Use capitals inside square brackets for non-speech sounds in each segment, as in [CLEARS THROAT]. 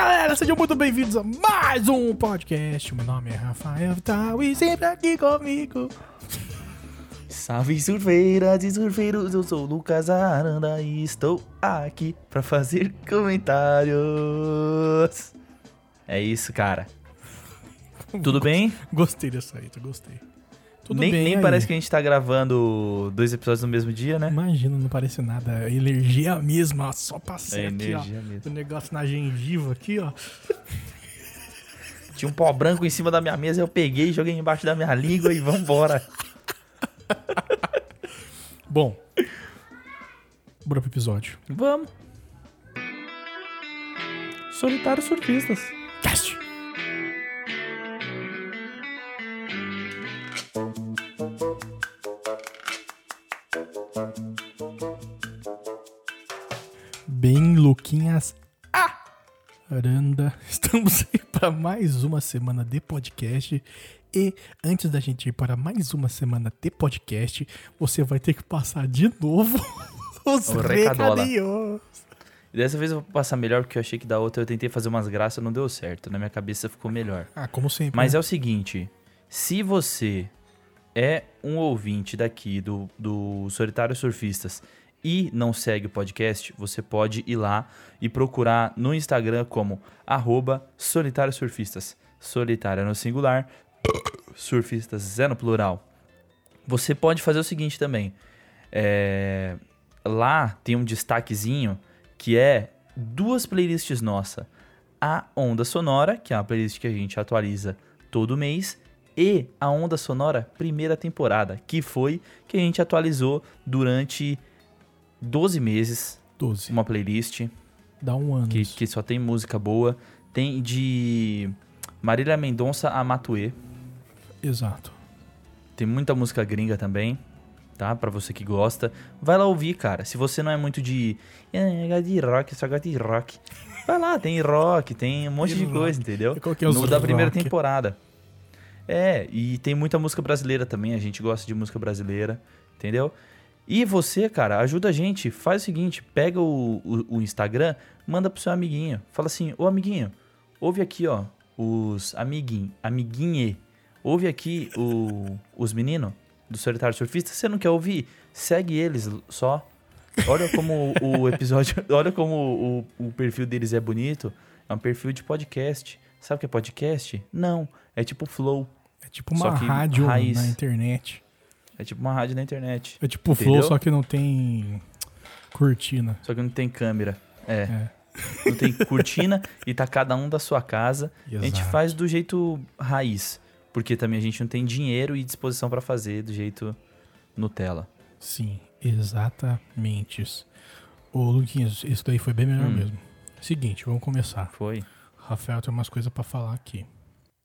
galera, sejam muito bem-vindos a mais um podcast. Meu nome é Rafael Tal e sempre aqui comigo. Salve surfeiras e surfeiros, eu sou o Lucas Aranda e estou aqui pra fazer comentários. É isso, cara. [LAUGHS] Tudo bem? Gostei dessa aí, gostei. Tudo nem bem nem aí? parece que a gente tá gravando dois episódios no mesmo dia, né? Imagina, não parece nada. A energia mesma, só É passei aqui, ó. mesmo. O negócio na gengiva aqui, ó. [LAUGHS] Tinha um pó branco em cima da minha mesa, eu peguei, joguei embaixo da minha língua e vambora. [LAUGHS] Bom, bora pro episódio. Vamos. Solitários surfistas. Cast! Luquinhas Aranda, [LAUGHS] estamos aí para mais uma semana de podcast. E antes da gente ir para mais uma semana de podcast, você vai ter que passar de novo [LAUGHS] os O recadinhos. Dessa vez eu vou passar melhor, porque eu achei que da outra eu tentei fazer umas graças, não deu certo. Na minha cabeça ficou melhor. Ah, como sempre. Mas né? é o seguinte: se você é um ouvinte daqui do, do Solitário Surfistas e não segue o podcast, você pode ir lá e procurar no Instagram como arroba Solitário Surfistas. Solitário é no singular, surfistas é no plural. Você pode fazer o seguinte também. é, lá tem um destaquezinho que é duas playlists nossa. A Onda Sonora, que é uma playlist que a gente atualiza todo mês, e a Onda Sonora primeira temporada, que foi que a gente atualizou durante 12 meses, 12. uma playlist Dá um ano. que, que só tem música boa. Tem de Marília Mendonça a Matuê. Exato. Tem muita música gringa também, tá? Pra você que gosta. Vai lá ouvir, cara. Se você não é muito de. "Ah, de rock, só gosto de rock. Vai lá, tem rock, tem um monte de coisa, entendeu? Os No da primeira temporada. É, e tem muita música brasileira também. A gente gosta de música brasileira, entendeu? E você, cara, ajuda a gente. Faz o seguinte: pega o, o, o Instagram, manda pro seu amiguinho. Fala assim: Ô amiguinho, ouve aqui, ó. Os amiguinho, amiguinhe. Ouve aqui o, os meninos do Solitário Surfista. Você não quer ouvir? Segue eles só. Olha como o episódio. [LAUGHS] Olha como o, o perfil deles é bonito. É um perfil de podcast. Sabe o que é podcast? Não. É tipo Flow. É tipo uma rádio raiz. na internet. É tipo uma rádio na internet. É tipo Entendeu? Flow, só que não tem cortina. Só que não tem câmera. É. É. Não tem cortina [LAUGHS] e tá cada um da sua casa. A gente Exato. faz do jeito raiz. Porque também a gente não tem dinheiro e disposição pra fazer do jeito Nutella. Sim, exatamente. isso. Ô, Luquinhas, isso daí foi bem melhor Hum. mesmo. Seguinte, vamos começar. Foi? Rafael tem umas coisas pra falar aqui.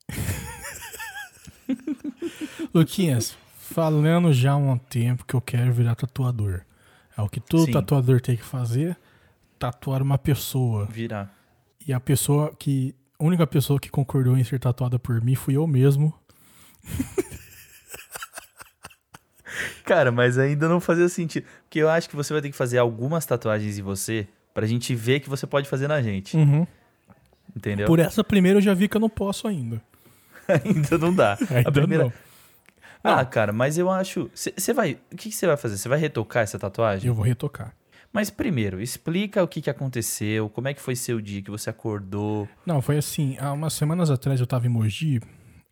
[LAUGHS] Luquinhas, falando já há um tempo que eu quero virar tatuador. É o que todo Sim. tatuador tem que fazer, tatuar uma pessoa. Virar. E a pessoa que. A única pessoa que concordou em ser tatuada por mim fui eu mesmo. [LAUGHS] Cara, mas ainda não fazia sentido. Porque eu acho que você vai ter que fazer algumas tatuagens em você pra gente ver que você pode fazer na gente. Entendeu? Por essa primeira eu já vi que eu não posso ainda. [LAUGHS] ainda não dá. Ainda a primeira. não. Ah, cara, mas eu acho. Você vai. O que você vai fazer? Você vai retocar essa tatuagem? Eu vou retocar. Mas primeiro, explica o que, que aconteceu, como é que foi seu dia que você acordou. Não, foi assim, há umas semanas atrás eu tava em Mogi,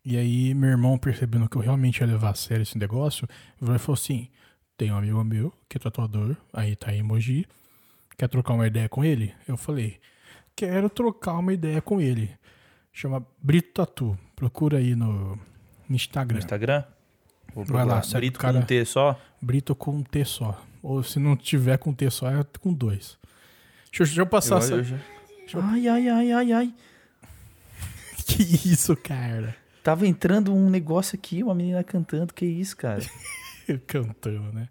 e aí meu irmão, percebendo que eu realmente ia levar a sério esse negócio, virou e falou assim: tem um amigo meu que é tatuador, aí tá em Mogi, quer trocar uma ideia com ele? Eu falei, quero trocar uma ideia com ele. Chama Brito Tatu. Procura aí no, no No Instagram. Vou Vai lá, Brito cara. com um T só? Brito com um T só. Ou se não tiver com T só, é com dois. Deixa, eu- deixa eu passar. Eu- eu já- eu- Ai, ai, ai, ai, ai. [LAUGHS] Que isso, cara? Tava entrando um negócio aqui, uma menina cantando. Que isso, cara? [LAUGHS] Cantando, né?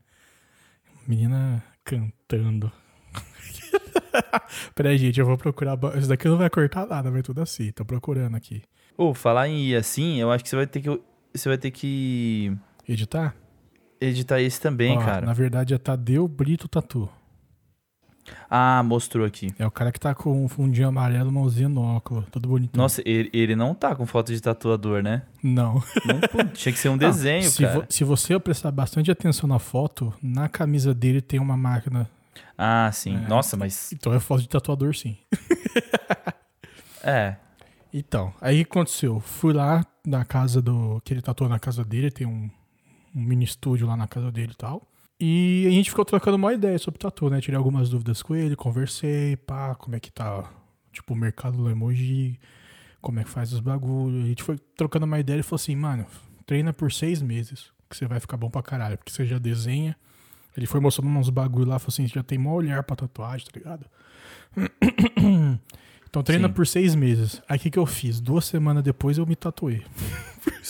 Menina cantando. [LAUGHS] Peraí, gente, eu vou procurar. Isso daqui não vai cortar nada, vai tudo assim. Tô procurando aqui. Ô, falar em assim, eu acho que você vai ter que. Você vai ter que Editar? editar esse também, Ó, cara. Na verdade é Tadeu Brito Tatu. Ah, mostrou aqui. É o cara que tá com um fundinho amarelo, mãozinha no óculo, todo bonito. Nossa, ele, ele não tá com foto de tatuador, né? Não. Não, pô, [LAUGHS] tinha que ser um desenho, se, cara. vo- se você prestar bastante atenção na foto, na camisa dele tem uma máquina. Ah, sim. É. Nossa, mas. Então é foto de tatuador, sim. [LAUGHS] É. Então, aí o que aconteceu? Fui lá na casa do. que ele tatuou na casa dele, tem um, um mini estúdio lá na casa dele e tal. E a gente ficou trocando uma ideia sobre tatu, né? Tirei algumas dúvidas com ele, conversei, pá, como é que tá, tipo, o mercado do emoji, como é que faz os bagulhos. A gente foi trocando uma ideia e falou assim, mano, treina por seis meses, que você vai ficar bom pra caralho, porque você já desenha. Ele foi mostrando uns bagulho lá, falou assim, você já tem maior olhar pra tatuagem, tá ligado? [CLEARS THROAT] Então treina Sim. por seis meses. Aí o que, que eu fiz? Duas semanas depois eu me tatuei. [LAUGHS]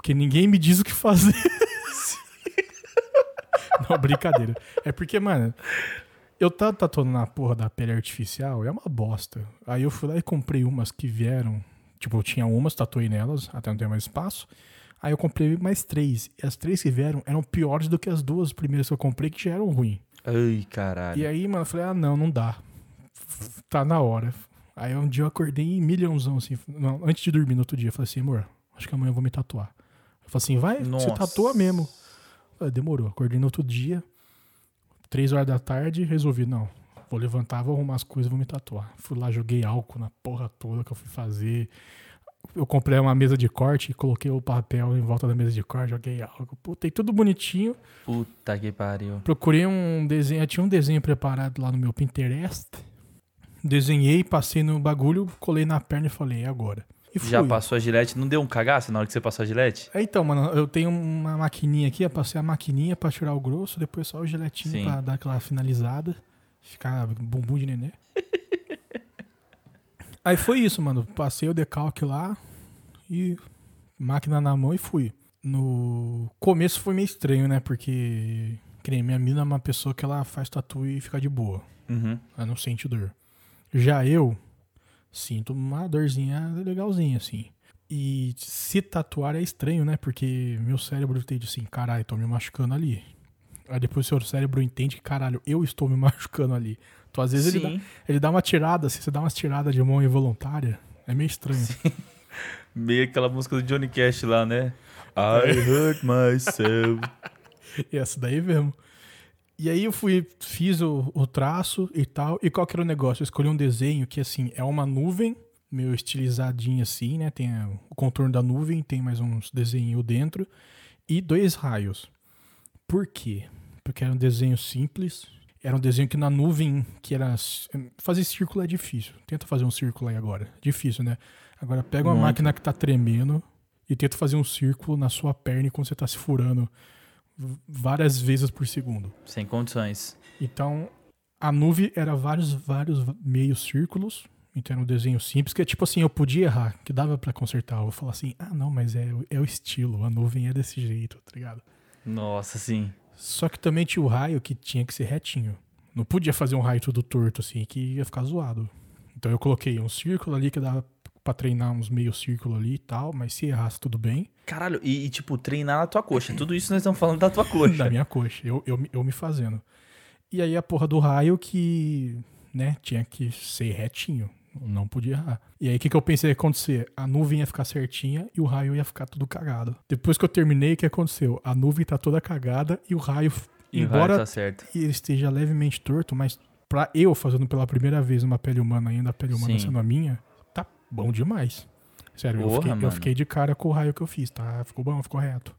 Porque ninguém me diz o que fazer. [LAUGHS] Não, brincadeira. É porque, mano, eu tava tatuando na porra da pele artificial, é uma bosta. Aí eu fui lá e comprei umas que vieram. Tipo, eu tinha umas, tatuei nelas, até não ter mais espaço. Aí eu comprei mais três. E as três que vieram eram piores do que as duas primeiras que eu comprei, que já eram ruins. Ai, caralho. E aí, mano, eu falei, ah, não, não dá. Tá na hora. Aí um dia eu acordei em milhãozão, assim. Não, antes de dormir no outro dia, eu falei assim, amor, acho que amanhã eu vou me tatuar. Falei assim, vai, Nossa. você tatua mesmo. Falei, demorou. Acordei no outro dia, três horas da tarde, resolvi, não, vou levantar, vou arrumar as coisas, vou me tatuar. Fui lá, joguei álcool na porra toda que eu fui fazer. Eu comprei uma mesa de corte e coloquei o papel em volta da mesa de corte, joguei álcool. Botei tudo bonitinho. Puta que pariu. Procurei um desenho, eu tinha um desenho preparado lá no meu Pinterest. Desenhei, passei no bagulho, colei na perna e falei, é agora. E fui. Já passou a gilete? Não deu um cagaço na hora que você passou a gilete? É, então, mano, eu tenho uma maquininha aqui, eu passei a maquininha pra tirar o grosso, depois só o giletinho Sim. pra dar aquela finalizada, ficar bumbum de nenê. [LAUGHS] Aí foi isso, mano. Passei o decalque lá e máquina na mão e fui. No começo foi meio estranho, né? Porque, que nem minha mina é uma pessoa que ela faz tatu e fica de boa. Uhum. Ela não sente dor. Já eu sinto uma dorzinha legalzinha, assim. E se tatuar é estranho, né? Porque meu cérebro entende assim, caralho, tô me machucando ali. Aí depois seu cérebro entende que, caralho, eu estou me [LAUGHS] machucando ali. Então, às vezes, ele dá, Sim. ele dá uma tirada, assim, você dá umas tiradas de mão involuntária. É meio estranho. [LAUGHS] Meio aquela música do Johnny Cash lá, né? I hurt myself. [LAUGHS] E essa daí mesmo. E aí eu fui, fiz o, o traço e tal. E qual que era o negócio? Eu escolhi um desenho que, assim, é uma nuvem, meio estilizadinho assim, né? Tem o contorno da nuvem, tem mais uns desenhos dentro. E dois raios. Por quê? Porque era um desenho simples. Era um desenho que na nuvem, que era... Fazer círculo é difícil. Tenta fazer um círculo aí agora. Difícil, né? Agora pega uma Muito. máquina que tá tremendo e tenta fazer um círculo na sua perna enquanto você tá se furando várias vezes por segundo. Sem condições. Então, a nuvem era vários, vários meios círculos. Então era um desenho simples, que é tipo assim, eu podia errar, que dava pra consertar. Eu vou falar assim, ah não, mas é, o- é o estilo, a nuvem é desse jeito, tá ligado? Nossa, sim. Só que também tinha o raio que tinha que ser retinho. Não podia fazer um raio tudo torto assim, que ia ficar zoado. Então eu coloquei um círculo ali que dava pra treinar uns meio círculo ali e tal, mas se errasse tudo bem, Caralho, e, e, tipo, treinar na tua coxa. Tudo isso nós estamos falando da tua coxa. da minha coxa, eu, eu, me- eu me fazendo. E aí a porra do raio que, né, tinha que ser retinho, não podia errar. E aí o que, que eu pensei que ia acontecer? A nuvem ia ficar certinha e o raio ia ficar tudo cagado. Depois que eu terminei, o que aconteceu? A nuvem tá toda cagada e o raio, E o embora raio tá ele esteja levemente torto, mas pra eu fazendo pela primeira vez uma pele humana ainda, a pele humana Sim. sendo a minha, bom demais. Sério, eu, Porra, fiquei, eu fiquei de cara com o raio que eu fiz, tá? Ficou bom, ficou reto.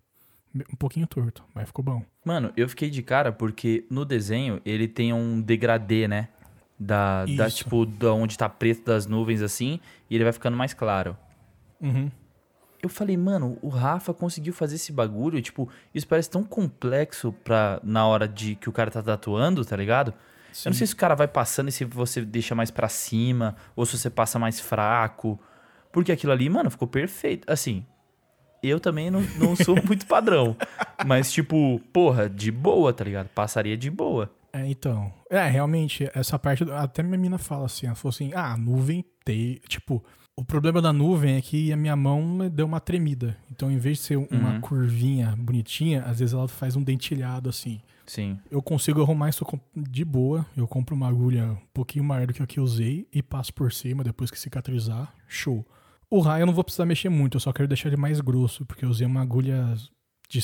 Um pouquinho torto, mas ficou bom. Mano, eu fiquei de cara porque no desenho ele tem um degradê, né? Da, da tipo, da onde tá preto das nuvens assim, e ele vai ficando mais claro. Uhum. Eu falei, mano, o Rafa conseguiu fazer esse bagulho, tipo, isso parece tão complexo pra, na hora de que o cara tá tatuando, tá ligado? Eu não sei se o cara vai passando e se você deixa mais pra cima, ou se você passa mais fraco. Porque aquilo ali, mano, ficou perfeito. Assim, eu também não, não sou [LAUGHS] muito padrão. Mas, tipo, porra, de boa, tá ligado? Passaria de boa. É, então. É, realmente, essa parte. Até minha mina fala assim: ela falou assim, ah, a nuvem tem. Tipo, o problema da nuvem é que a minha mão deu uma tremida. Então, em vez de ser uma Uhum. curvinha bonitinha, às vezes ela faz um dentilhado assim. Sim. Eu consigo arrumar isso de boa. Eu compro uma agulha um pouquinho maior do que a que eu usei e passo por cima depois que cicatrizar. Show. O raio eu não vou precisar mexer muito, eu só quero deixar ele mais grosso, porque eu usei uma agulha de.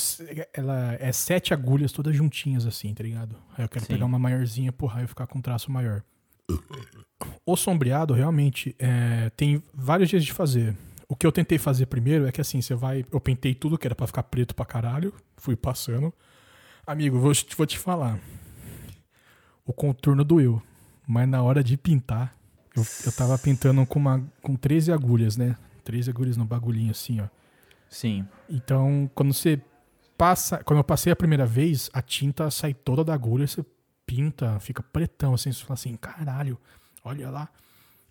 Ela é sete agulhas todas juntinhas assim, tá ligado? Aí eu quero Sim. pegar uma maiorzinha pro raio ficar com um traço maior. O sombreado, realmente, é, tem vários jeitos de fazer. O que eu tentei fazer primeiro é que assim, você vai. Eu pintei tudo que era pra ficar preto pra caralho, fui passando. Amigo, vou, te- vou te falar. O contorno doeu. Mas na hora de pintar, eu, eu tava pintando com, uma, com 13 agulhas, né? 13 agulhas no bagulhinho assim, ó. Sim. Então, quando você passa. Quando eu passei a primeira vez, a tinta sai toda da agulha, você pinta, fica pretão, assim, você fala assim, caralho, olha lá.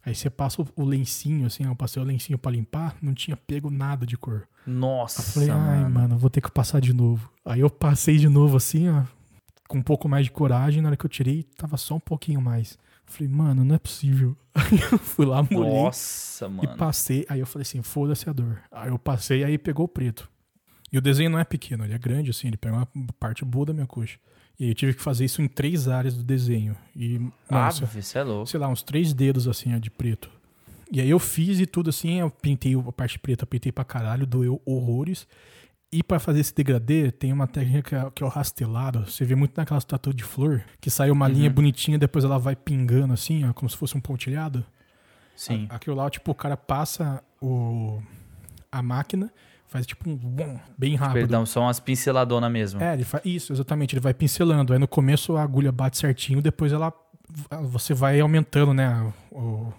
Aí você passa o, o lencinho, assim, eu passei o lencinho pra limpar, não tinha pego nada de cor. Nossa, Eu falei, ai, mano. mano, vou ter que passar de novo. Aí eu passei de novo, assim, ó, com um pouco mais de coragem. Na hora que eu tirei, tava só um pouquinho mais. Eu falei, mano, não é possível. [LAUGHS] Aí eu fui lá, molhei Nossa, e mano. passei. Aí eu falei assim, foda-se a dor. Aí eu passei, aí pegou o preto. E o desenho não é pequeno, ele é grande, assim, ele pega uma parte boa da minha coxa. E aí eu tive que fazer isso em três áreas do desenho. E, nossa, Ave, você é louco. sei lá, uns três dedos assim, ó, de preto. E aí eu fiz e tudo assim, eu pintei a parte preta, pintei pra caralho, doeu horrores. E pra fazer esse degradê, tem uma técnica que é, que é o rastelado. Você vê muito naquelas tatu de flor, que sai uma linha bonitinha, depois ela vai pingando assim, ó, como se fosse um pontilhado. Sim. A- Aquilo lá, tipo, o cara passa o, a máquina, faz tipo um bom, bem rápido. Perdão, só umas pinceladonas mesmo. É, ele faz isso, exatamente. Ele vai pincelando. Aí no começo a agulha bate certinho, depois ela você vai aumentando, né? o-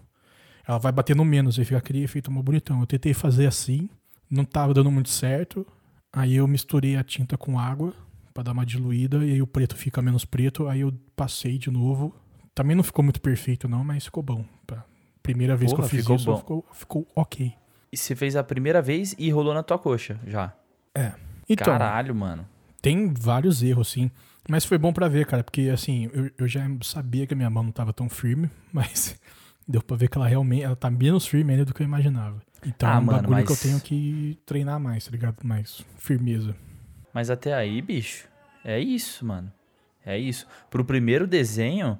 ela vai batendo menos, aí fica aquele efeito mó bonitão. Eu tentei fazer assim, não tava dando muito certo. Aí eu misturei a tinta com água pra dar uma diluída e aí o preto fica menos preto. Aí eu passei de novo. Também não ficou muito perfeito não, mas ficou bom. Pra Primeira vez Porra, que eu fiz ficou isso, bom. ficou, ficou ok. E você fez a primeira vez e rolou na tua coxa já. Então, Caralho, mano. tem vários erros, sim. Mas foi bom pra ver, cara, porque assim, eu, eu já sabia que a minha mão não tava tão firme, [LAUGHS] mas deu pra ver que ela realmente ela tá menos firme ainda do que eu imaginava. Então Ah, é um mano, bagulho que eu mas- tenho que treinar mais, tá ligado? Mais firmeza. Mas até aí, bicho, é isso, mano. É isso. Pro primeiro desenho,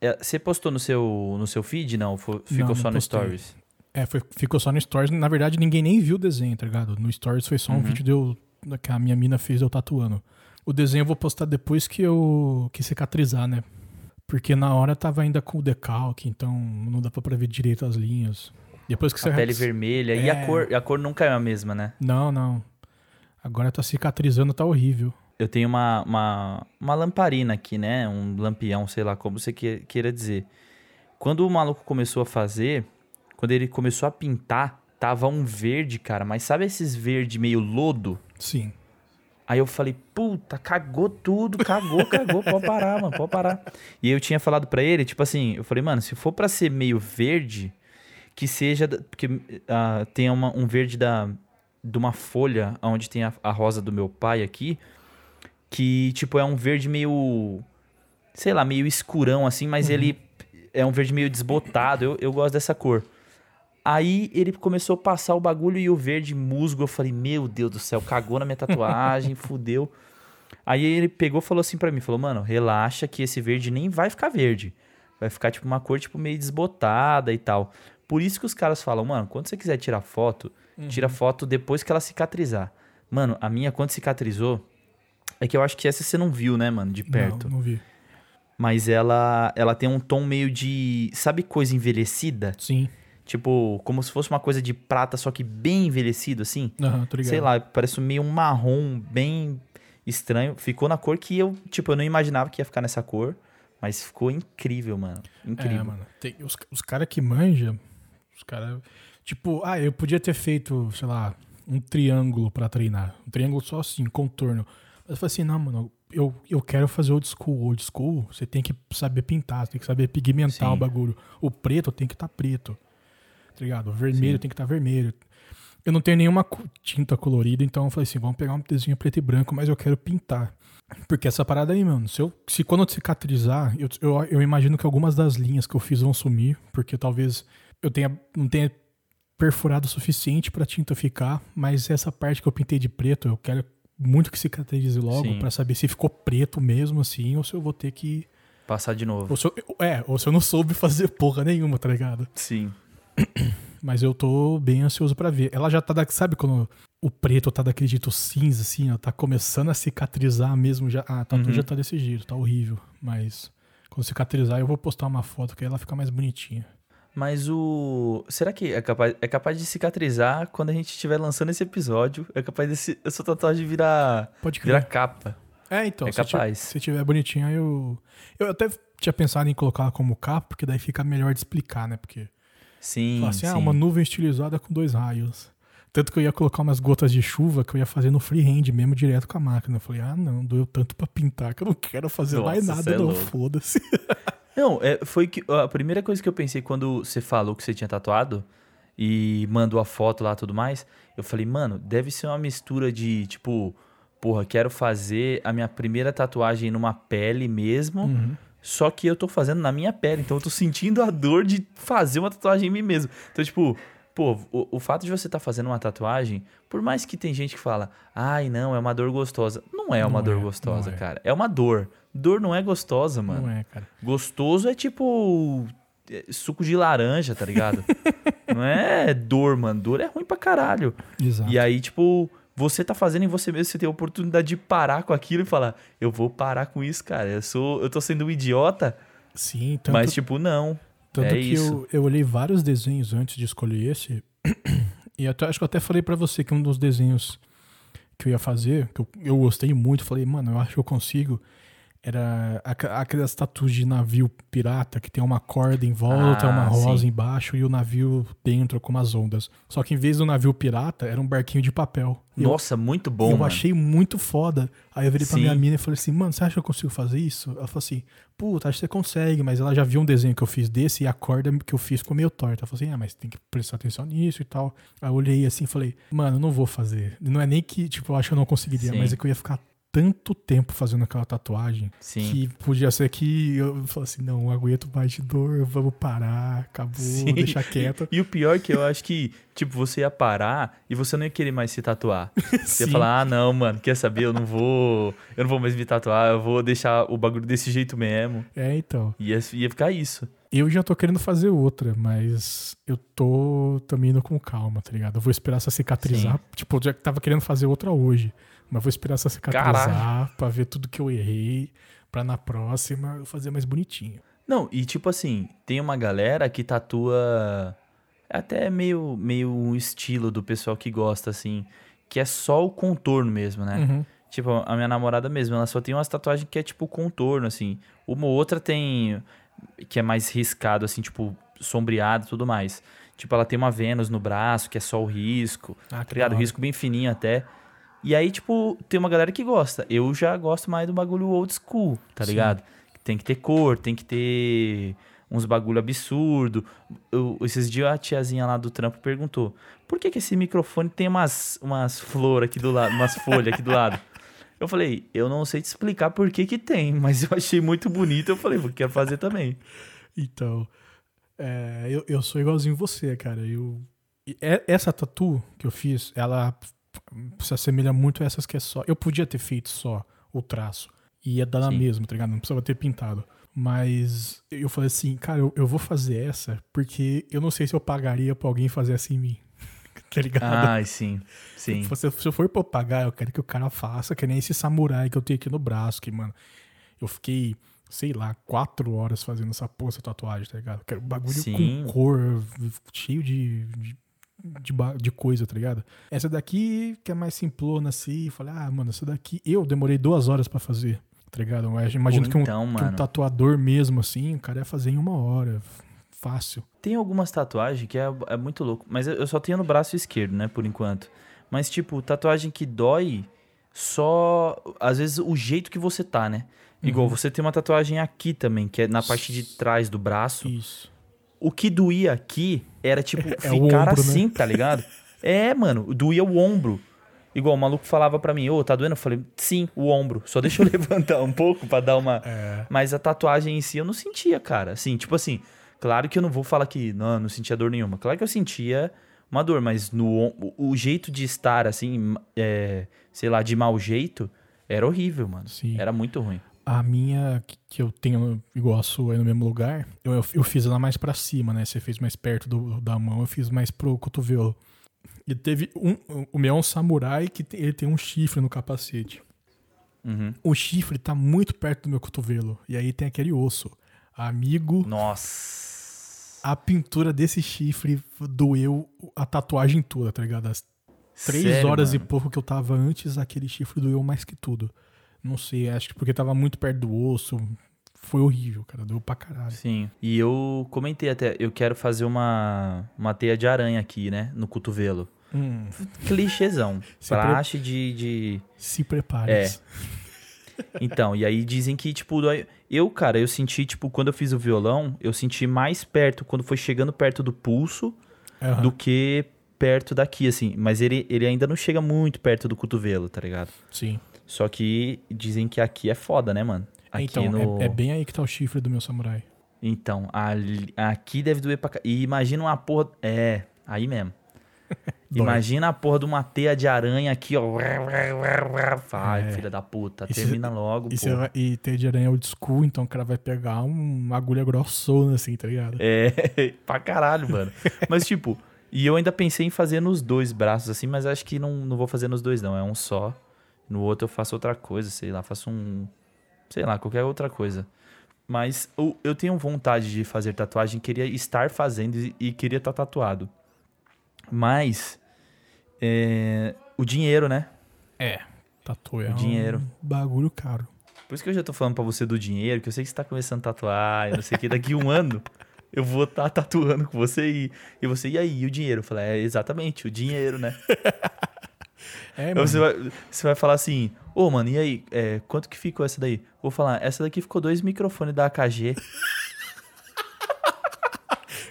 é, você postou no seu, no seu feed? Não, ficou não só no postei. Stories. É, foi- ficou só no Stories. Na verdade, ninguém nem viu o desenho, tá ligado? No Stories foi só um Uhum. vídeo de eu, que a minha mina fez eu tatuando. O desenho eu vou postar depois que eu que cicatrizar, né? Porque na hora tava ainda com o decalque, então não dá pra ver direito as linhas. Depois que A você pele vermelha. E a É. cor, a cor nunca é a mesma, né? Não, não. Agora tá cicatrizando, tá horrível. Eu tenho uma, uma, uma lamparina aqui, né? Um lampião, sei lá como você que- queira dizer. Quando o maluco começou a fazer, quando ele começou a pintar, tava um verde, cara. Mas sabe esses verde meio lodo? Sim. Aí eu falei, puta, cagou tudo, cagou, cagou, pode parar, mano, pode parar. E eu tinha falado pra ele, tipo assim, eu falei, mano, se for pra ser meio verde, que seja, porque ah, tem uma- um verde da, de uma folha, onde tem a, a rosa do meu pai aqui, que, tipo, é um verde meio, sei lá, meio escurão, assim, mas ele é um verde meio desbotado, eu, eu gosto dessa cor. Aí ele começou a passar o bagulho e o verde musgo. Eu falei, meu Deus do céu, cagou na minha tatuagem, [LAUGHS] fudeu. Aí ele pegou e falou assim pra mim, falou, mano, relaxa que esse verde nem vai ficar verde. Vai ficar tipo uma cor tipo meio desbotada e tal. Por isso que os caras falam, mano, quando você quiser tirar foto, tira foto depois que ela cicatrizar. Mano, a minha quando cicatrizou, é que eu acho que essa você não viu, né, mano, de perto. Não, não vi. Mas ela ela tem um tom meio de, sabe coisa envelhecida? Sim. Tipo, como se fosse uma coisa de prata, só que bem envelhecido, assim. Aham, tô ligado. Sei lá, parece meio um marrom bem estranho. Ficou na cor que eu, tipo, eu não imaginava que ia ficar nessa cor. Mas ficou incrível, mano. Incrível. É, mano. Tem, os os caras que manjam, os caras. Tipo, ah, eu podia ter feito, sei lá, um triângulo pra treinar. Um triângulo só assim, contorno. Mas eu falei assim, não, mano, eu, eu quero fazer old school. Old school, você tem que saber pintar, você tem que saber pigmentar Sim. o bagulho. O preto tem que estar preto. Tá ligado? O vermelho Sim. tem que estar vermelho. Eu não tenho nenhuma tinta colorida, então eu falei assim, vamos pegar um desenho preto e branco, mas eu quero pintar. Porque essa parada aí, mano, se, eu, se quando eu cicatrizar, eu, eu, eu imagino que algumas das linhas que eu fiz vão sumir, porque talvez eu tenha, não tenha perfurado o suficiente pra tinta ficar, mas essa parte que eu pintei de preto, eu quero muito que cicatrize logo pra saber se ficou preto mesmo assim ou se eu vou ter que. Passar de novo. Ou se eu, é, ou se eu não soube fazer porra nenhuma, tá ligado? Sim. [CLEARS THROAT] Mas eu tô bem ansioso pra ver. Ela já tá da, sabe quando o preto tá daquele jeito cinza assim, ó, tá começando a cicatrizar mesmo já. Ah, tá, Uhum. já tá desse jeito, tá horrível, mas quando cicatrizar eu vou postar uma foto que aí ela fica mais bonitinha. Mas o. Será que é capaz, é capaz de cicatrizar quando a gente estiver lançando esse episódio? É capaz desse, essa tatuagem virar, Pode virar capa. É, então, É se capaz. Se tiver bonitinha, eu. Eu até tinha pensado em colocar ela como capa, porque daí fica melhor de explicar, né? Porque. Sim. Assim, sim. ah, uma nuvem estilizada com dois raios. Tanto que eu ia colocar umas gotas de chuva que eu ia fazer no freehand mesmo, direto com a máquina. Eu falei, ah, não, doeu tanto pra pintar que eu não quero fazer mais Nossa, cê nada, é não, foda-se. [LAUGHS] Não, é, foi que a primeira coisa que eu pensei quando você falou que você tinha tatuado e mandou a foto lá e tudo mais, eu falei, mano, deve ser uma mistura de tipo, porra, quero fazer a minha primeira tatuagem numa pele mesmo, Uhum. Só que eu tô fazendo na minha pele, então eu tô sentindo a dor de fazer uma tatuagem em mim mesmo. Então, tipo, pô, o, o fato de você estar fazendo uma tatuagem, por mais que tem gente que fala, ai, não, é uma dor gostosa. Não é uma Não dor é, gostosa, é. cara. É uma dor. Dor não é gostosa, mano. Não é, cara. Gostoso é tipo é, suco de laranja, tá ligado? [LAUGHS] não é dor, mano. Dor é ruim pra caralho. Exato. E aí, tipo, você tá fazendo em você mesmo, você tem a oportunidade de parar com aquilo e falar, eu vou parar com isso, cara. Eu sou, eu tô sendo um idiota, Sim, tanto, mas tipo, não. tanto é que isso. eu, eu olhei vários desenhos antes de escolher esse. [CLEARS THROAT] e até, acho que eu até falei pra você que um dos desenhos que eu ia fazer, que eu, eu gostei muito, falei, mano, eu acho que eu consigo. Era aqu- aquelas tatuas de navio pirata que tem uma corda em volta, Ah, uma rosa sim. embaixo e o navio dentro com umas ondas. Só que em vez do navio pirata, era um barquinho de papel. E eu- Nossa, muito bom, eu mano. achei muito foda. Aí eu virei pra Sim. minha mina e falei assim, mano, você acha que eu consigo fazer isso? Ela falou assim, puta, acho que você consegue, mas ela já viu um desenho que eu fiz desse e a corda que eu fiz ficou meio torta. Ela falou assim, ah, mas tem que prestar atenção nisso e tal. Aí eu olhei assim e falei, mano, eu não vou fazer. Não é nem que, tipo, eu acho que eu não conseguiria, Sim. mas é que eu ia ficar tanto tempo fazendo aquela tatuagem Sim. que podia ser que eu falasse assim, não, aguento mais de dor, vamos parar, acabou, Sim. deixar [LAUGHS] quieto. E o pior é que eu acho que, tipo, você ia parar e você não ia querer mais se tatuar. [LAUGHS] Você ia Sim. falar, ah, não, mano, quer saber? Eu não vou. Eu não vou mais me tatuar, eu vou deixar o bagulho desse jeito mesmo. É, então. Ia, ia ficar isso. Eu já tô querendo fazer outra, mas eu tô também indo com calma, tá ligado? Eu vou esperar essa cicatrizar. Tipo, eu já tava querendo fazer outra hoje, mas vou esperar essa cicatrizar Caralho. pra ver tudo que eu errei, pra na próxima eu fazer mais bonitinho. Não, e tipo assim, tem uma galera que tatua. Até meio, meio um estilo do pessoal que gosta, assim. Que é só o contorno mesmo, né? Uhum. Tipo, a minha namorada mesmo, ela só tem umas tatuagens que é tipo contorno, assim. Uma ou outra tem. que é mais riscado, assim, tipo, sombreado e tudo mais. Tipo, ela tem uma Vênus no braço, que é só o risco. Ah, Tá ligado? Risco bem fininho até. E aí, tipo, tem uma galera que gosta. Eu já gosto mais do bagulho old school, tá Sim. ligado? Tem que ter cor, tem que ter uns bagulho absurdo. Eu- esses dias a tiazinha lá do trampo perguntou: por que, que esse microfone tem umas, umas flores aqui do lado, umas folhas aqui do lado? Eu falei, eu não sei te explicar por que que tem, mas eu achei muito bonito. Eu falei, eu quero fazer também. Então, é, eu, eu sou igualzinho você, cara. Eu, essa tatu que eu fiz, ela se assemelha muito a essas que é só. Eu podia ter feito só o traço. E ia dar na mesma, tá ligado? Não precisava ter pintado. Mas eu falei assim, cara, eu, eu vou fazer essa porque eu não sei se eu pagaria pra alguém fazer assim em mim. [LAUGHS] tá ligado? Ai, sim, sim. Se, se eu for pra eu pagar, eu quero que o cara faça, que nem esse samurai que eu tenho aqui no braço, que, mano, eu fiquei, sei lá, quatro horas fazendo essa porra, essa tatuagem, tá ligado? Eu quero bagulho Sim. com cor, cheio de, de, de, de coisa, tá ligado? Essa daqui, que é mais simplona assim, falei, ah, mano, essa daqui, eu demorei duas horas pra fazer, tá ligado? Eu imagino Pô, que, um, então, que um tatuador mesmo, assim, o cara ia fazer em uma hora, fácil. Tem algumas tatuagens que é, é muito louco, mas eu eu só tenho no braço esquerdo, né, por enquanto. Mas, tipo, tatuagem que dói só, às vezes, o jeito que você tá, né? Igual, Uhum. você tem uma tatuagem aqui também, que é na parte de trás do braço. Isso. O que doía aqui era, tipo, [LAUGHS] É ficar ombro, né? assim, tá ligado? [LAUGHS] É, mano, doía o ombro. Igual, o maluco falava pra mim, ô, tá doendo? Eu falei, sim, o ombro. Só deixa eu [LAUGHS] levantar um pouco pra dar uma... É. Mas a tatuagem em si eu não sentia, cara. Assim, tipo assim, claro que eu não vou falar que não, não sentia dor nenhuma. Claro que eu sentia uma dor, mas no o, o jeito de estar, assim, é, sei lá, de mau jeito, era horrível, mano. Sim. Era muito ruim. A minha, que- eu tenho igual a sua aí no mesmo lugar, eu, eu, fiz ela mais pra cima, né? Você fez mais perto do, da mão, eu fiz mais pro cotovelo. E teve um. O meu é um samurai que tem- ele tem um chifre no capacete. Uhum. O chifre tá muito perto do meu cotovelo. E aí tem aquele osso. Amigo, Nossa. a pintura desse chifre doeu a tatuagem toda, tá ligado? As três Sério, horas mano? e pouco que eu tava antes, aquele chifre doeu mais que tudo. Não sei, acho que porque tava muito perto do osso. Foi horrível, cara. Doeu pra caralho. Sim. E eu comentei até, eu quero fazer uma, uma teia de aranha aqui, né? No cotovelo. Hum, Clichêzão. Se pre- Praxe de, de. se prepare. É. Então, e aí dizem que, tipo, eu, cara, eu senti, tipo, quando eu fiz o violão, eu senti mais perto, quando foi chegando perto do pulso, Aham. do que perto daqui, assim. Mas ele, ele ainda não chega muito perto do cotovelo, tá ligado? Sim. Só que dizem que aqui é foda, né, mano? Aqui então, no... é, é bem aí que tá o chifre do meu samurai. Então, ali- aqui deve doer pra cá. E imagina uma porra. É, aí mesmo. [LAUGHS] Imagina a porra de uma teia de aranha aqui, ó. Ai, É. filha da puta, E termina logo, E, porra. vai- e ter de aranha é old school, então o cara vai pegar um- uma agulha grossona assim, tá ligado? É, [LAUGHS] pra caralho, mano. Mas, tipo, e eu ainda pensei em fazer nos dois braços, assim, mas acho que não, não vou fazer nos dois, não. É um só. No outro eu faço outra coisa, sei lá, faço um. Sei lá, qualquer outra coisa. Mas eu, eu tenho vontade de fazer tatuagem, queria estar fazendo e, e queria estar tatuado. Mas. é, o dinheiro, né? É. Tatu é O dinheiro. um bagulho caro. Por isso que eu já tô falando pra você do dinheiro, que eu sei que você tá começando a tatuar não sei o que. Daqui um [LAUGHS] ano eu vou estar tatuando com você e, e você, e aí, e o dinheiro? Eu falei, é exatamente, o dinheiro, né? É, mano. você, vai, você vai falar assim, ô mano, e aí, é, quanto que ficou essa daí? Vou falar, essa daqui ficou dois microfones da AKG.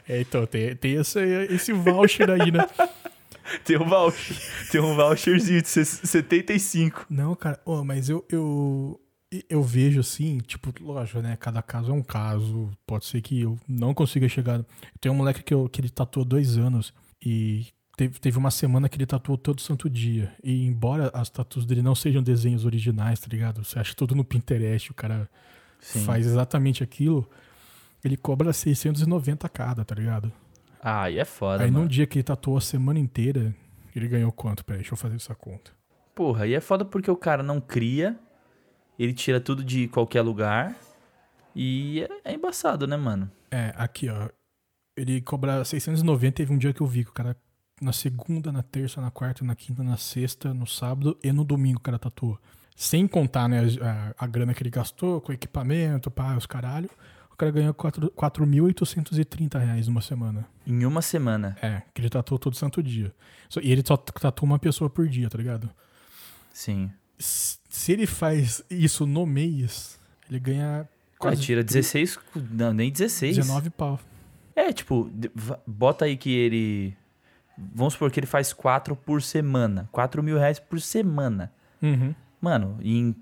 É, então, tem, tem esse, esse voucher aí, né? [LAUGHS] Tem um voucher, tem um voucherzinho de 75. Não, cara, ô, mas eu, eu, eu vejo assim, tipo, lógico, né? Cada caso é um caso. Pode ser que eu não consiga chegar. Tem um moleque que, eu, que ele tatuou dois anos e teve, teve uma semana que ele tatuou todo santo dia. E embora as tatuas dele não sejam desenhos originais, tá ligado? Você acha tudo no Pinterest, o cara Sim. faz exatamente aquilo. Ele cobra 690 cada, tá ligado? Ah, aí é foda, Aí mano. num dia que ele tatuou a semana inteira, ele ganhou quanto? Peraí, deixa eu fazer essa conta. Porra, aí é foda porque o cara não cria, ele tira tudo de qualquer lugar e é, é embaçado, né, mano? É, aqui, ó. Ele cobra 690. Teve um dia que eu vi que o cara, na segunda, na terça, na quarta, na quinta, na sexta, no sábado e no domingo o cara tatuou. Sem contar, né, a, a grana que ele gastou com equipamento, pá, os caralho. O cara ganhou quatro- 4.830 reais numa semana. Em uma semana. É, que ele tatuou todo santo dia. E ele só tatua uma pessoa por dia, tá ligado? Sim. Se ele faz isso no mês, ele ganha quase tira 16, não, nem 16. 19 pau. É, tipo, bota aí que ele. Vamos supor que ele faz 4 por semana. 4 mil reais por semana. Uhum. Mano, em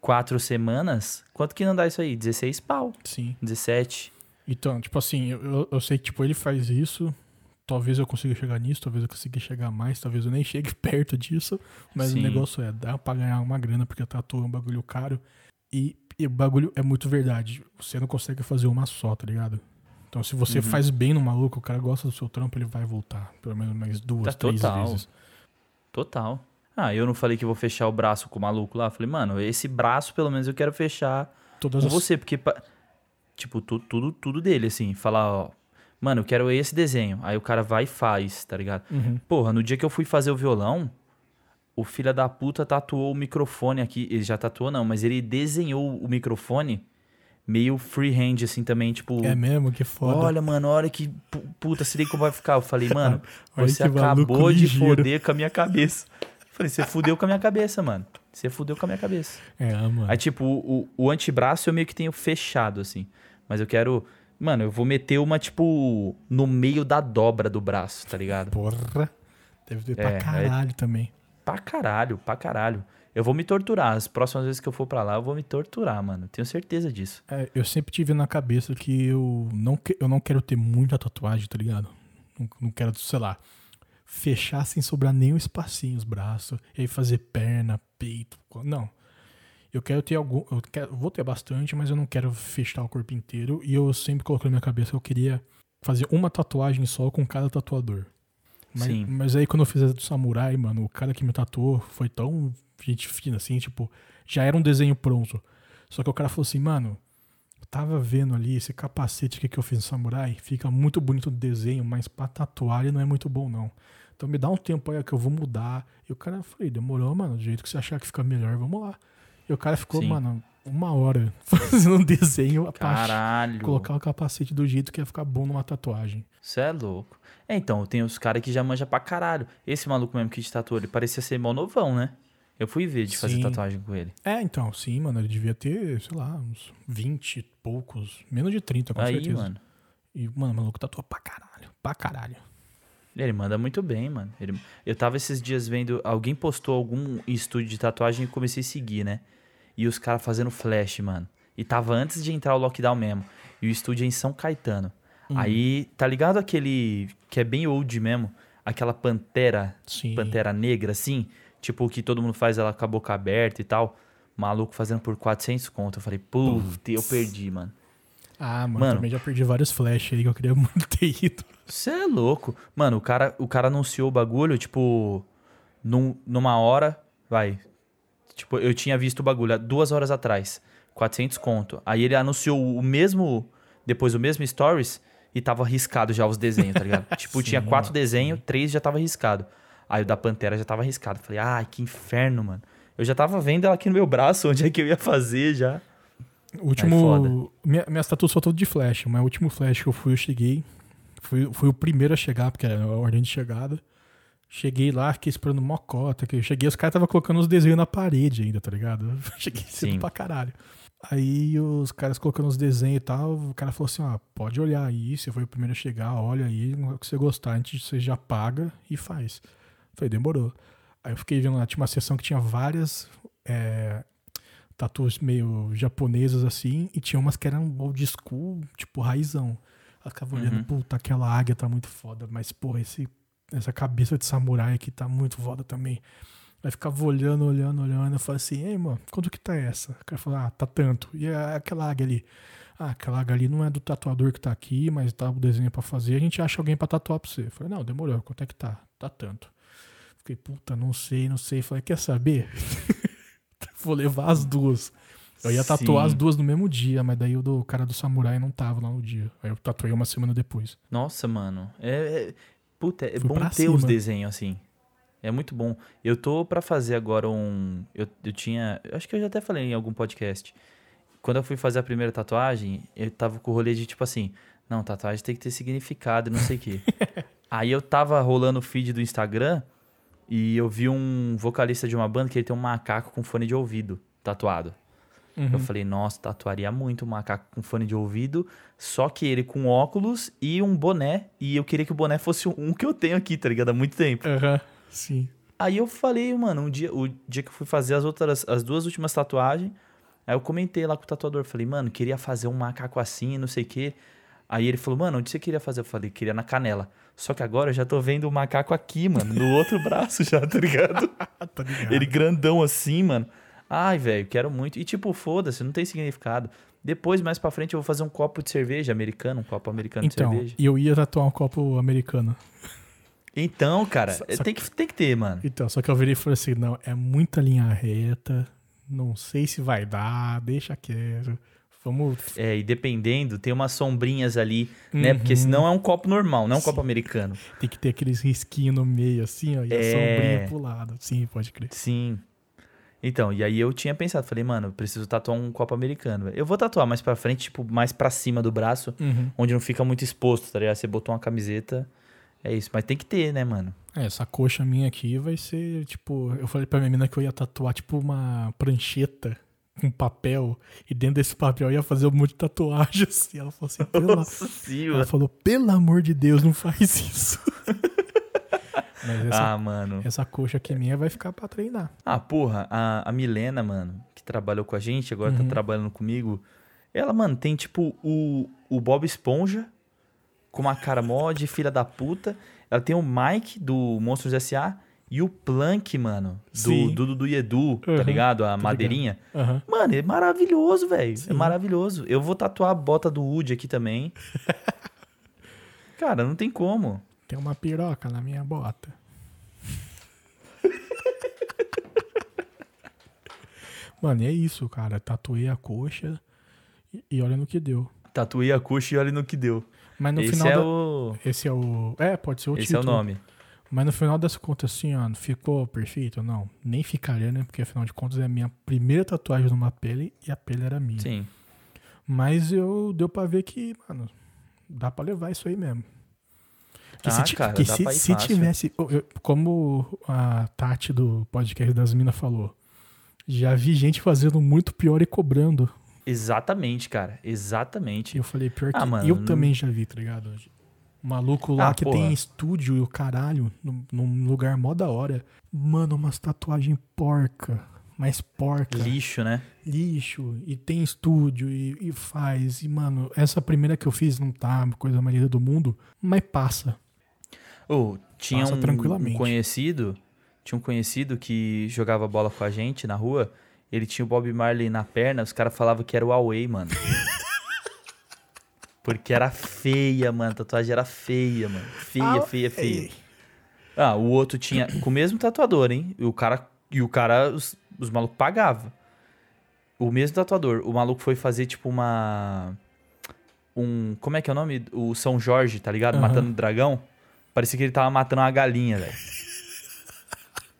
4 semanas, quanto que não dá isso aí? 16 pau. Sim. 17. Então, tipo assim, eu, eu- sei que tipo, ele faz isso. Talvez eu consiga chegar nisso, talvez eu consiga chegar mais, talvez eu nem [LAUGHS] chegue perto disso. Mas Sim. o negócio é, dá pra ganhar uma grana, porque tatu é um bagulho caro. E, e o bagulho é muito verdade. Você não consegue fazer uma só, tá ligado? Então, se você Uhum. faz bem no maluco, o cara gosta do seu trampo, ele vai voltar. Pelo menos mais duas, Tá três total. vezes. Total. Ah, eu não falei que vou fechar o braço com o maluco lá. Falei, mano, esse braço pelo menos eu quero fechar Todas com as... você, porque. Tipo, tu- tudo, tudo dele, assim. Falar, ó. Mano, eu quero esse desenho. Aí o cara vai e faz, tá ligado? Uhum. Porra, no dia que eu fui fazer o violão, o filho da puta tatuou o microfone aqui. Ele já tatuou, não, mas ele desenhou o microfone meio freehand, assim também, tipo. É mesmo? Que foda. Olha, mano, olha que pu- puta, se liga como vai ficar. Eu falei, [LAUGHS] mano, você acabou de ligeiro. foder com a minha cabeça. Eu falei, você fudeu com a minha cabeça, mano. Você fudeu com a minha cabeça. É, mano. Aí, tipo, o, o antebraço eu meio que tenho fechado, assim. Mas eu quero. Mano, eu vou meter uma, tipo, no meio da dobra do braço, tá ligado? Porra. Deve ter É, pra caralho também. Pra caralho, pra caralho. Eu vou me torturar. As próximas vezes que eu for pra lá, eu vou me torturar, mano. Tenho certeza disso. É, eu sempre tive na cabeça que eu não, que- eu não quero ter muita tatuagem, tá ligado? Não, não quero, sei lá, fechar sem sobrar nenhum espacinho os braços, e aí fazer perna, peito. Não. Eu quero ter algum. Eu quero, vou ter bastante, mas eu não quero fechar o corpo inteiro. E eu sempre coloquei na minha cabeça que eu queria fazer uma tatuagem só com cada tatuador. Mas, Sim. mas aí quando eu fiz a do samurai, mano, o cara que me tatuou foi tão gente fina assim, tipo, já era um desenho pronto. Só que o cara falou assim, mano, tava vendo ali esse capacete que, que eu fiz no samurai, fica muito bonito o desenho, mas pra tatuar ele não é muito bom, não. Então me dá um tempo aí que eu vou mudar. E o cara falei, demorou, mano, do jeito que você achar que fica melhor, vamos lá. E o cara ficou, Sim. mano, uma hora [LAUGHS] fazendo um desenho Caralho. colocar o capacete do jeito que ia ficar bom numa tatuagem. Você é louco. É, então, tem os caras que já manjam pra caralho. Esse maluco mesmo que te tatuou, ele parecia ser mó novão, né? Eu fui ver de fazer Sim. tatuagem com ele. É, então, sim, mano, ele devia ter, sei lá, uns 20 e poucos, menos de 30, com Aí, certeza. mano. E, mano, o maluco tatua pra caralho, pra caralho. Ele manda muito bem, mano. Ele- Eu tava esses dias vendo. Alguém postou algum estúdio de tatuagem e comecei a seguir, né? E os caras fazendo flash, mano. E tava antes de entrar o lockdown mesmo. E o estúdio é em São Caetano. Hum. Aí, tá ligado aquele. que é bem old mesmo? Aquela pantera. Sim. Pantera negra, assim? Tipo, que todo mundo faz ela com a boca aberta e tal. Maluco fazendo por 400 conto. Eu falei, puta, eu perdi, mano. Ah, mano, Mano. também já perdi vários flash aí que eu queria [LAUGHS] muito ter ido. Você é louco. Mano, o cara, o cara anunciou o bagulho, tipo, num, numa hora, vai. Tipo, eu tinha visto o bagulho duas horas atrás, 400 conto. Aí ele anunciou o mesmo, depois o mesmo stories e tava riscado já os desenhos, tá ligado? [LAUGHS] tipo, tinha Sim, quatro mano, desenhos, três já tava riscado. Aí o da Pantera já tava riscado. Falei, ai, que inferno, mano. Eu já tava vendo ela aqui no meu braço, [LAUGHS] onde é que eu ia fazer já. O foda. último. minha, minhas tatuas são todas de flash, mas o último flash que eu fui, eu cheguei. Fui, fui o primeiro a chegar, porque era a ordem de chegada. Cheguei lá, fiquei esperando mocota. Que eu cheguei, os caras estavam colocando os desenhos na parede ainda, tá ligado? Eu [LAUGHS] cheguei cedo Sim. pra caralho. Aí os caras colocando os desenhos e tal, o cara falou assim: ó, pode olhar aí, você foi o primeiro a chegar, olha aí, o que você gostar, antes você já paga e faz. Falei, demorou. Aí eu fiquei vendo lá, tinha uma sessão que tinha várias é, tatuas meio japonesas assim, e tinha umas que eram old school, tipo raizão. Ela ficava olhando, Uhum. puta, aquela águia tá muito foda, mas porra, esse, essa cabeça de samurai aqui tá muito foda também. Aí ficava olhando, olhando, olhando. Eu falei assim, ei, mano, quanto que tá essa? O cara falou, ah, tá tanto. E a- aquela águia ali? Ah, aquela águia ali não é do tatuador que tá aqui, mas tá o desenho pra fazer. A gente acha alguém pra tatuar pra você. Eu falei, não, demorou. Quanto é que tá? Tá tanto. Fiquei, puta, não sei, não sei. Falei, quer saber? [LAUGHS] Vou levar as duas. Eu ia tatuar Sim. as duas no mesmo dia, mas daí o do cara do samurai não tava lá no dia. Aí eu tatuei uma semana depois. Nossa, mano. É, é- puta, é Fui bom ter os cima. desenhos assim. É muito bom. Eu tô pra fazer agora um. Eu, eu tinha. Acho que eu já até falei em algum podcast. Quando eu fui fazer a primeira tatuagem, eu tava com o rolê de tipo assim: não, tatuagem tem que ter significado e não sei o quê. [LAUGHS] Aí eu tava rolando o feed do Instagram e eu vi um vocalista de uma banda que ele tem um macaco com fone de ouvido tatuado. Uhum. Eu falei, nossa, tatuaria muito um macaco com fone de ouvido, só que ele com óculos e um boné. E eu queria que o boné fosse um que eu tenho aqui, tá ligado? Há muito tempo. Aham, sim. Aí eu falei, mano, um dia, o dia que eu fui fazer as outras, as duas últimas tatuagens, aí eu comentei lá com o tatuador, falei, mano, queria fazer um macaco assim, não sei o quê. Aí ele falou, mano, onde você queria fazer? Eu falei, queria na canela. Só que agora eu já tô vendo o macaco aqui, mano, no outro [LAUGHS] braço já, tá ligado? [LAUGHS] tá ligado. Ele grandão assim, mano. Ai, velho, quero muito. E tipo, foda-se, não tem significado. Depois, mais pra frente, eu vou fazer um copo de cerveja americano, um copo americano Então, de cerveja. e eu ia tatuar um copo americano. Então, cara, Só- é- tem, que, tem que ter, mano. Então, só que eu virei e falei assim, não, é muita linha reta, não sei se vai dar, deixa quieto. Vamos... É, e dependendo, tem umas sombrinhas ali, né? Uhum. Porque senão é um copo normal, não é um Sim. copo americano. Tem que ter aqueles risquinhos no meio, assim, ó, e a É. sombrinha pro lado. Sim, pode crer. Sim. Então, e aí eu tinha pensado, falei, mano, preciso tatuar um copo americano. Eu vou tatuar mais pra frente, tipo, mais pra cima do braço, Uhum. onde não fica muito exposto, tá ligado? Você botou uma camiseta, é isso. Mas tem que ter, né, mano? É, essa coxa minha aqui vai ser, tipo... Eu falei pra minha menina que eu ia tatuar, tipo, uma prancheta com papel, e dentro desse papel ia fazer um monte de tatuagens. E ela falou assim, pela... Nossa sim, Ela falou, pelo amor de Deus, não faz isso. [LAUGHS] Mas essa, Ah, mano. essa coxa aqui minha vai ficar pra treinar. Ah, porra, a, a Milena, mano, que trabalhou com a gente, agora tá Uhum. trabalhando comigo. Ela, mano, tem tipo o, o Bob Esponja com uma cara mó de filha da puta. Ela tem o Mike do Monstros S.A. e o Plank, mano. Do. Dudu do Edu, tá Uhum, ligado? A madeirinha. Aham. Mano, é maravilhoso, velho. É maravilhoso. Eu vou tatuar a bota do Woody aqui também. [LAUGHS] Cara, não tem como. Tem uma piroca na minha bota. [LAUGHS] Mano, é isso, cara. Tatuei a coxa e, e olha no que deu. Tatuei a coxa e olha no que deu. Mas no Esse final. é da- o. Esse é o. É, pode ser o Esse é o título. nome. Mas no final das contas, assim, ó, ficou perfeito? Não. Nem ficaria, né? Porque afinal de contas é a minha primeira tatuagem numa pele e a pele era minha. Sim. Mas eu deu pra ver que, mano, dá pra levar isso aí mesmo. Que Ah, se, cara, que dá se, se tivesse. eu- como a Tati do podcast das Minas falou, já vi gente fazendo muito pior e cobrando. Exatamente, cara. E Exatamente. eu falei, pior que Ah, mano, eu não- também já vi, tá ligado? Maluco lá Ah, que porra. tem estúdio e o caralho, num, num lugar mó da hora. Mano, umas tatuagens porca. Mas porca. Lixo, né? lixo e tem estúdio e, e faz. E, mano, essa primeira que eu fiz não tá coisa mais linda do mundo, mas passa. Ô, tinha Passa um, um conhecido, tinha um conhecido que jogava bola com a gente na rua. Ele tinha o Bob Marley na perna, os caras falavam que era o Huawei, mano. [LAUGHS] Porque era feia, mano. A tatuagem era feia, mano. Feia, feia, feia. Ah, o outro tinha [COUGHS] com o mesmo tatuador, hein? E o cara e o cara os, os malucos pagavam. O mesmo tatuador. O maluco foi fazer tipo uma um, como é que é o nome? O São Jorge, tá ligado? Aham. Matando o dragão. Parecia que ele tava matando uma galinha, velho.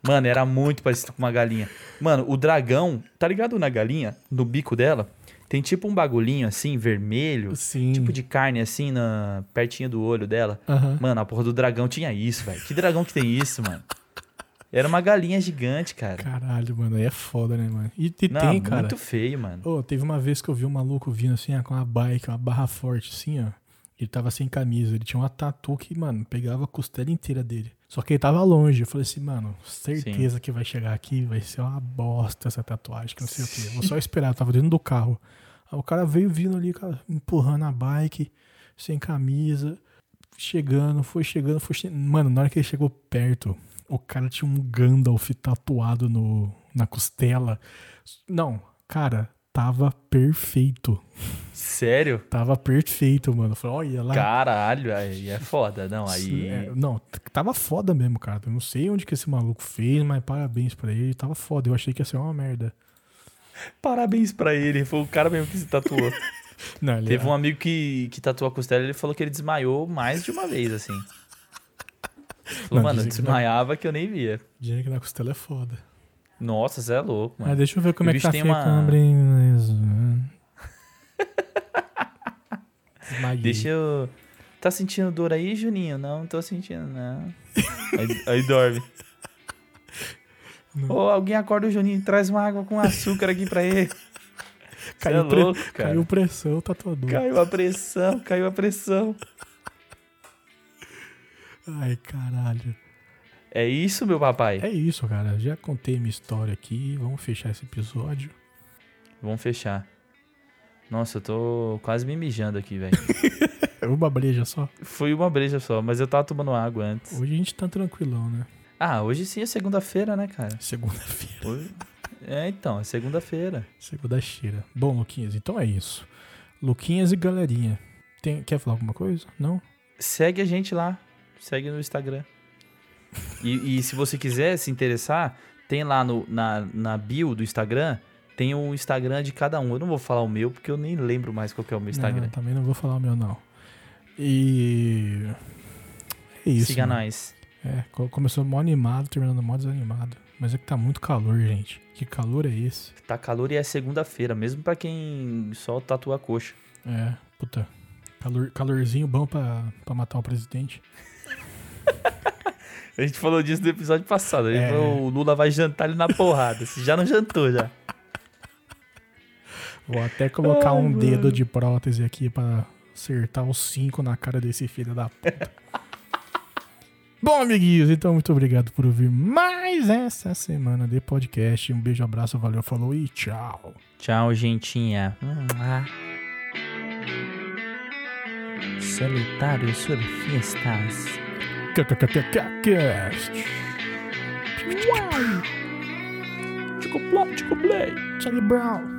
Mano, era muito parecido com uma galinha. Mano, o dragão, tá ligado na galinha? No bico dela, tem tipo um bagulhinho assim, vermelho, Sim. tipo de carne assim, na pertinho do olho dela. Aham. Mano, a porra do dragão tinha isso, velho. Que dragão que tem isso, mano? Era uma galinha gigante, cara. Caralho, mano, aí é foda, né, mano? E, e Não, tem, cara. muito feio, mano. Ô, teve uma vez que eu vi um maluco vindo assim, ó, com uma bike, uma barra forte, assim, ó. Ele tava sem camisa, ele tinha uma tatu que, mano, pegava a costela inteira dele. Só que ele tava longe. Eu falei assim, mano, certeza que vai chegar aqui, vai ser uma bosta essa tatuagem, que não sei o quê. Vou só esperar, eu tava dentro do carro. Aí o cara veio vindo ali, cara, empurrando a bike, sem camisa, chegando, foi chegando, foi chegando. Mano, na hora que ele chegou perto, o cara tinha um Gandalf tatuado no, na costela. Não, cara, tava perfeito. Sério? Tava perfeito, mano. Falei, olha lá. Caralho, aí é foda. Não, aí. É, não, tava foda mesmo, cara. Eu não sei onde que esse maluco fez, mas parabéns pra ele. Tava foda. Eu achei que ia ser uma merda. Parabéns pra ele. Foi o cara mesmo que se tatuou. [LAUGHS] Não, Teve um amigo que, que tatuou a costela ele falou que ele desmaiou mais de uma vez, assim. [LAUGHS] Falou, Não, mano, dizem que desmaiava que eu nem via. Dinheiro que na costela é foda. Nossa, você é louco, mano. Mas deixa eu ver como O é que tá tem ficando. uma-. [LAUGHS] Deixa eu. Tá sentindo dor aí, Juninho? Não, não tô sentindo, não. aí, aí dorme. Não. Ô, alguém acorda o Juninho e traz uma água com açúcar aqui pra ele. [LAUGHS] É Caiu, pre- louco, cara. caiu pressão, tatuador. Caiu a pressão, caiu a pressão. Ai, caralho. É isso, meu papai? É isso, cara. Já contei minha história aqui. Vamos fechar esse episódio. Vamos fechar. Nossa, eu tô quase me mijando aqui, velho. [LAUGHS] Uma breja só. Foi uma breja só, mas eu tava tomando água antes. Hoje a gente tá tranquilão, né? Ah, hoje sim é segunda-feira, né, cara? Segunda-feira. Hoje... É, então, é segunda-feira. Segunda-feira. Bom, Luquinhas, então é isso. Luquinhas e galerinha. Tem, quer falar alguma coisa? Não? Segue a gente lá. Segue no Instagram. E, e se você quiser se interessar, tem lá no, na, na bio do Instagram, tem o Instagram de cada um. Eu não vou falar o meu, porque eu nem lembro mais qual que é o meu Instagram. Não, também não vou falar o meu, não. E. É isso. Siga mano. nós. É, co- começou mó animado, terminando mó desanimado. Mas é que tá muito calor, gente. Que calor é esse? Tá calor e é segunda-feira, mesmo pra quem só tatua a coxa. É, puta. Calor, calorzinho bom pra, pra matar o presidente. [LAUGHS] A gente falou disso no episódio passado. É. falou, o Lula vai jantar ele na porrada. Você já não jantou já. Vou até colocar Ai, um mano. dedo de prótese aqui pra acertar os cinco na cara desse filho da puta. [LAUGHS] Bom, amiguinhos, então muito obrigado por ouvir mais essa semana de podcast. Um beijo, abraço, valeu, falou e tchau. Tchau, gentinha. Solitários Surfistas. Cast. Chico Plop, Chico Play. Charlie Brown.